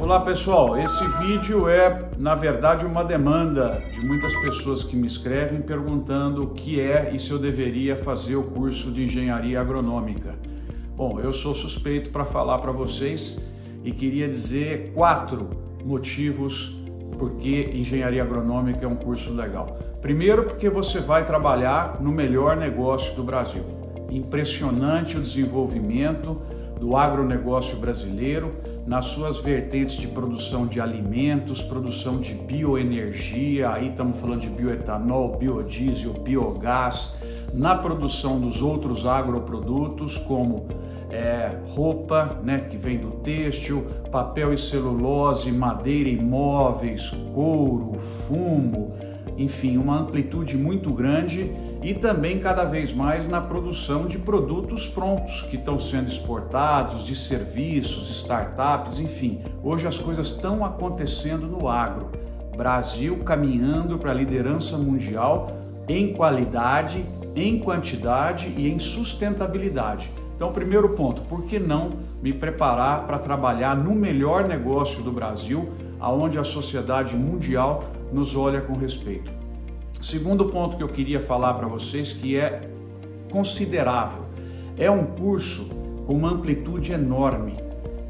Olá pessoal, esse vídeo é na verdade uma demanda de muitas pessoas que me escrevem perguntando o que é e se eu deveria fazer o curso de engenharia agronômica. Bom, eu sou suspeito para falar para vocês e queria dizer quatro motivos porque engenharia agronômica é um curso legal. Primeiro, porque você vai trabalhar no melhor negócio do Brasil. Impressionante o desenvolvimento do agronegócio brasileiro nas suas vertentes de produção de alimentos, produção de bioenergia, aí estamos falando de bioetanol, biodiesel, biogás, na produção dos outros agroprodutos como é, roupa, né, que vem do têxtil, papel e celulose, madeira e móveis, couro, fumo, enfim, uma amplitude muito grande e também cada vez mais na produção de produtos prontos que estão sendo exportados, de serviços, startups, enfim. Hoje as coisas estão acontecendo no agro. Brasil caminhando para a liderança mundial em qualidade, em quantidade e em sustentabilidade. Então, primeiro ponto, por que não me preparar para trabalhar no melhor negócio do Brasil, aonde a sociedade mundial nos olha com respeito? Segundo ponto que eu queria falar para vocês que é considerável. É um curso com uma amplitude enorme.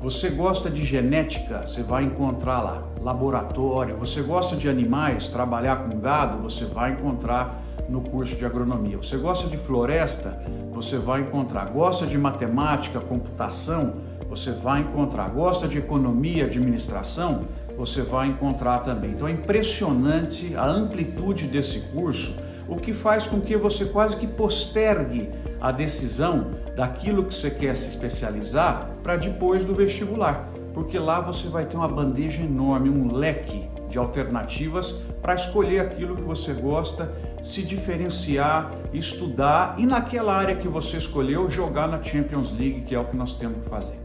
Você gosta de genética, você vai encontrar lá. Laboratório, você gosta de animais, trabalhar com gado, você vai encontrar no curso de agronomia. Você gosta de floresta, você vai encontrar. Gosta de matemática, computação, você vai encontrar. Gosta de economia, administração, você vai encontrar também. Então é impressionante a amplitude desse curso, o que faz com que você quase que postergue a decisão daquilo que você quer se especializar para depois do vestibular, porque lá você vai ter uma bandeja enorme, um leque de alternativas para escolher aquilo que você gosta, se diferenciar, estudar e naquela área que você escolheu jogar na Champions League, que é o que nós temos que fazer.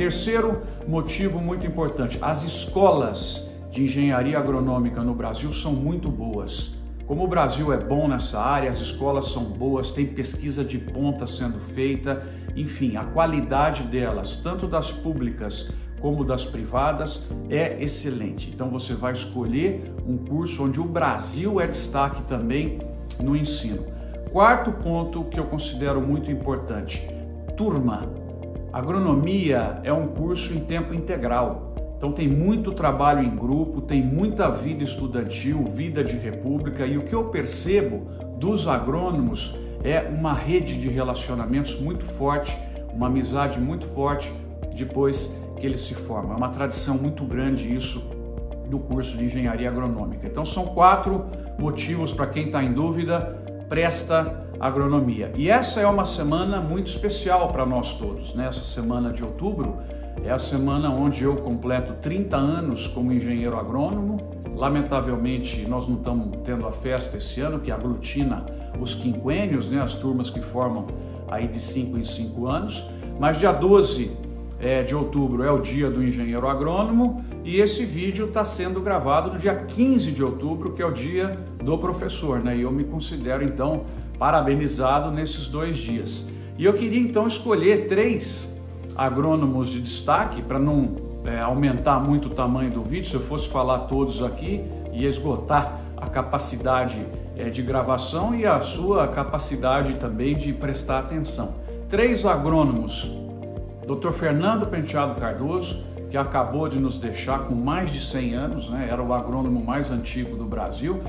Terceiro motivo muito importante: as escolas de engenharia agronômica no Brasil são muito boas. Como o Brasil é bom nessa área, as escolas são boas, tem pesquisa de ponta sendo feita, enfim, a qualidade delas, tanto das públicas como das privadas, é excelente. Então você vai escolher um curso onde o Brasil é destaque também no ensino. Quarto ponto que eu considero muito importante: turma. Agronomia é um curso em tempo integral. Então tem muito trabalho em grupo, tem muita vida estudantil, vida de república e o que eu percebo dos agrônomos é uma rede de relacionamentos muito forte, uma amizade muito forte depois que ele se forma. É uma tradição muito grande isso do curso de engenharia agronômica. Então são quatro motivos para quem está em dúvida, presta agronomia. E essa é uma semana muito especial para nós todos. Né? Semana de outubro é a semana onde eu completo 30 anos como engenheiro agrônomo. Lamentavelmente, nós não estamos tendo a festa esse ano, que aglutina os quinquênios, né? as turmas que formam aí de 5 em 5 anos. Mas dia 12 é, de outubro é o dia do engenheiro agrônomo e esse vídeo está sendo gravado no dia 15 de outubro, que é o dia do professor, né? E eu me considero então parabenizado nesses dois dias. E eu queria então escolher três agrônomos de destaque para não é, aumentar muito o tamanho do vídeo. Se eu fosse falar todos aqui, ia esgotar a capacidade é, de gravação e a sua capacidade também de prestar atenção. Três agrônomos Dr. Fernando Penteado Cardoso, que acabou de nos deixar com mais de 100 anos, né? era o agrônomo mais antigo do Brasil.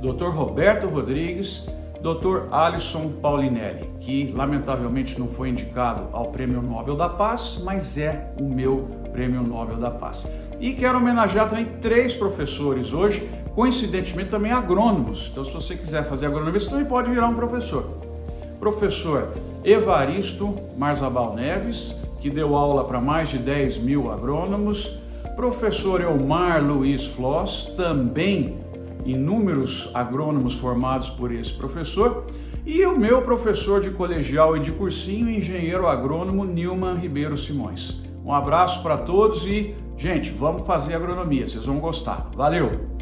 Dr. Roberto Rodrigues, Dr. Alisson Paulinelli, que lamentavelmente não foi indicado ao Prêmio Nobel da Paz, mas é o meu Prêmio Nobel da Paz. E quero homenagear também três professores hoje, coincidentemente também agrônomos. Então, se você quiser fazer agronomia, você também pode virar um professor. Professor Evaristo Marzabal Neves, que deu aula para mais de 10 mil agrônomos, professor Elmar Luiz Floss, também inúmeros agrônomos formados por esse professor, e o meu professor de colegial e de cursinho, engenheiro agrônomo Nilman Ribeiro Simões. Um abraço para todos e, gente, vamos fazer agronomia, vocês vão gostar. Valeu!